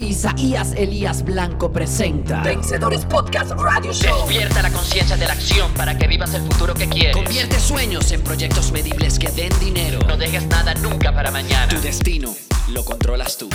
Isaías Elías Blanco presenta Vencedores Podcast Radio Show. Despierta la conciencia de la acción para que vivas el futuro que quieres. Convierte sueños en proyectos medibles que den dinero. No dejes nada nunca para mañana. Tu destino lo controlas tú.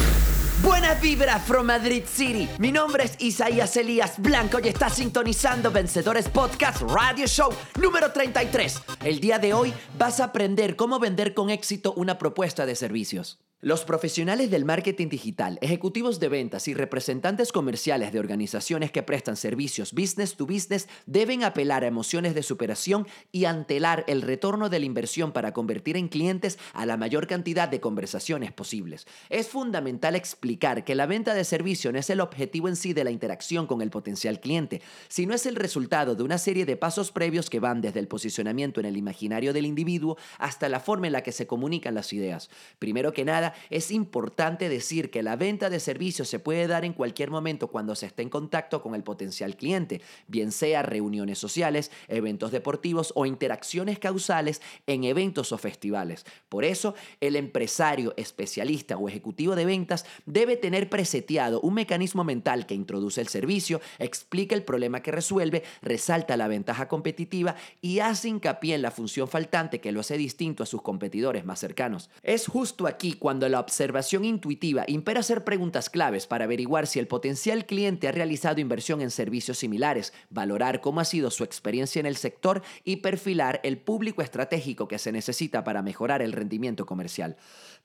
Buena vibra from Madrid City. Mi nombre es Isaías Elías Blanco y estás sintonizando Vencedores Podcast Radio Show número 33. El día de hoy vas a aprender cómo vender con éxito una propuesta de servicios. Los profesionales del marketing digital, ejecutivos de ventas y representantes comerciales de organizaciones que prestan servicios business to business deben apelar a emociones de superación y antelar el retorno de la inversión para convertir en clientes a la mayor cantidad de conversaciones posibles. Es fundamental explicar que la venta de servicio no es el objetivo en sí de la interacción con el potencial cliente, sino es el resultado de una serie de pasos previos que van desde el posicionamiento en el imaginario del individuo hasta la forma en la que se comunican las ideas. Primero que nada, es importante decir que la venta de servicios se puede dar en cualquier momento cuando se esté en contacto con el potencial cliente, bien sea reuniones sociales, eventos deportivos o interacciones causales en eventos o festivales. Por eso, el empresario, especialista o ejecutivo de ventas debe tener preseteado un mecanismo mental que introduce el servicio, explica el problema que resuelve, resalta la ventaja competitiva y hace hincapié en la función faltante que lo hace distinto a sus competidores más cercanos. Es justo aquí cuando la observación intuitiva impera hacer preguntas claves para averiguar si el potencial cliente ha realizado inversión en servicios similares, valorar cómo ha sido su experiencia en el sector y perfilar el público estratégico que se necesita para mejorar el rendimiento comercial.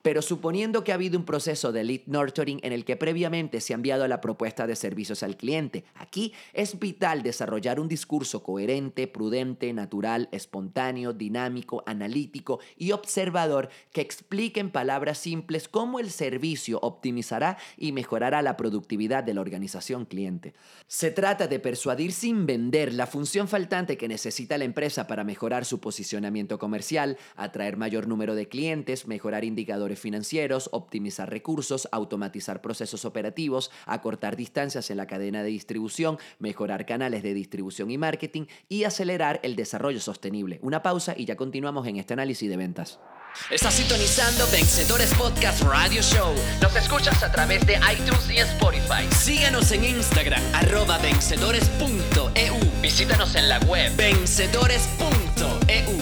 Pero suponiendo que ha habido un proceso de lead nurturing en el que previamente se ha enviado la propuesta de servicios al cliente, aquí es vital desarrollar un discurso coherente, prudente, natural, espontáneo, dinámico, analítico y observador que explique en palabras simples cómo el servicio optimizará y mejorará la productividad de la organización cliente. Se trata de persuadir sin vender la función faltante que necesita la empresa para mejorar su posicionamiento comercial, atraer mayor número de clientes, mejorar indicadores financieros, optimizar recursos, automatizar procesos operativos, acortar distancias en la cadena de distribución, mejorar canales de distribución y marketing y acelerar el desarrollo sostenible. Una pausa y ya continuamos en este análisis de ventas. Estás sintonizando Vencedores Podcast Radio Show. Nos escuchas a través de iTunes y Spotify. Síguenos en Instagram, arroba vencedores.eu. Visítanos en la web vencedores.eu.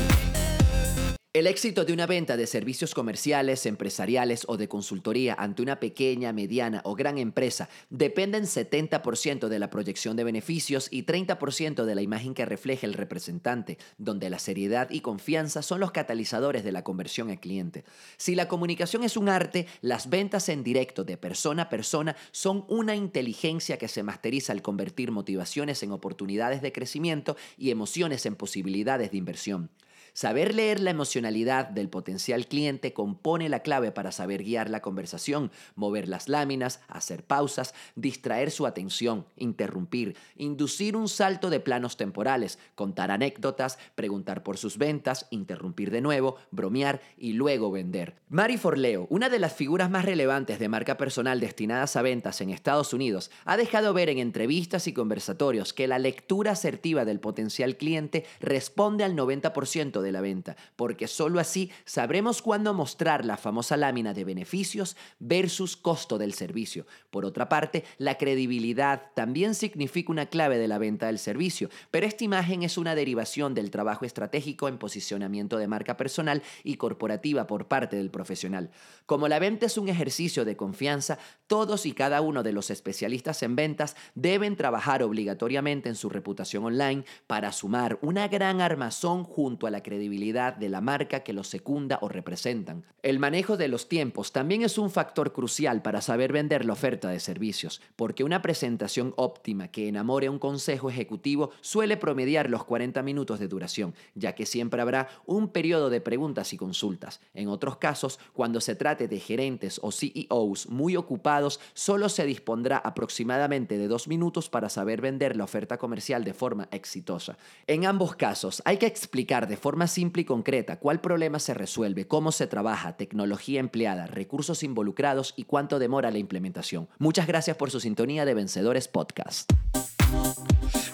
El éxito de una venta de servicios comerciales, empresariales o de consultoría ante una pequeña, mediana o gran empresa depende en 70% de la proyección de beneficios y 30% de la imagen que refleja el representante, donde la seriedad y confianza son los catalizadores de la conversión al cliente. Si la comunicación es un arte, las ventas en directo de persona a persona son una inteligencia que se masteriza al convertir motivaciones en oportunidades de crecimiento y emociones en posibilidades de inversión. Saber leer la emocionalidad del potencial cliente compone la clave para saber guiar la conversación, mover las láminas, hacer pausas, distraer su atención, interrumpir, inducir un salto de planos temporales, contar anécdotas, preguntar por sus ventas, interrumpir de nuevo, bromear y luego vender. Mary Forleo, una de las figuras más relevantes de marca personal destinadas a ventas en Estados Unidos, ha dejado ver en entrevistas y conversatorios que la lectura asertiva del potencial cliente responde al 90% de la venta, porque sólo así sabremos cuándo mostrar la famosa lámina de beneficios versus costo del servicio. Por otra parte, la credibilidad también significa una clave de la venta del servicio, pero esta imagen es una derivación del trabajo estratégico en posicionamiento de marca personal y corporativa por parte del profesional. Como la venta es un ejercicio de confianza, todos y cada uno de los especialistas en ventas deben trabajar obligatoriamente en su reputación online para sumar una gran armazón junto a la credibilidad de la marca que los secunda o representan. El manejo de los tiempos también es un factor crucial para saber vender la oferta de servicios, porque una presentación óptima que enamore a un consejo ejecutivo suele promediar los 40 minutos de duración, ya que siempre habrá un periodo de preguntas y consultas. En otros casos, cuando se trate de gerentes o CEOs muy ocupados, solo se dispondrá aproximadamente de dos minutos para saber vender la oferta comercial de forma exitosa. En ambos casos, hay que explicar de forma simple y concreta cuál problema se resuelve, cómo se trabaja, tecnología empleada, recursos involucrados y cuánto demora la implementación. Muchas gracias por su sintonía de Vencedores Podcast.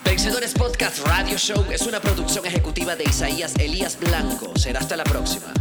Vencedores Podcast Radio Show es una producción ejecutiva de Isaías Elías Blanco. Será hasta la próxima.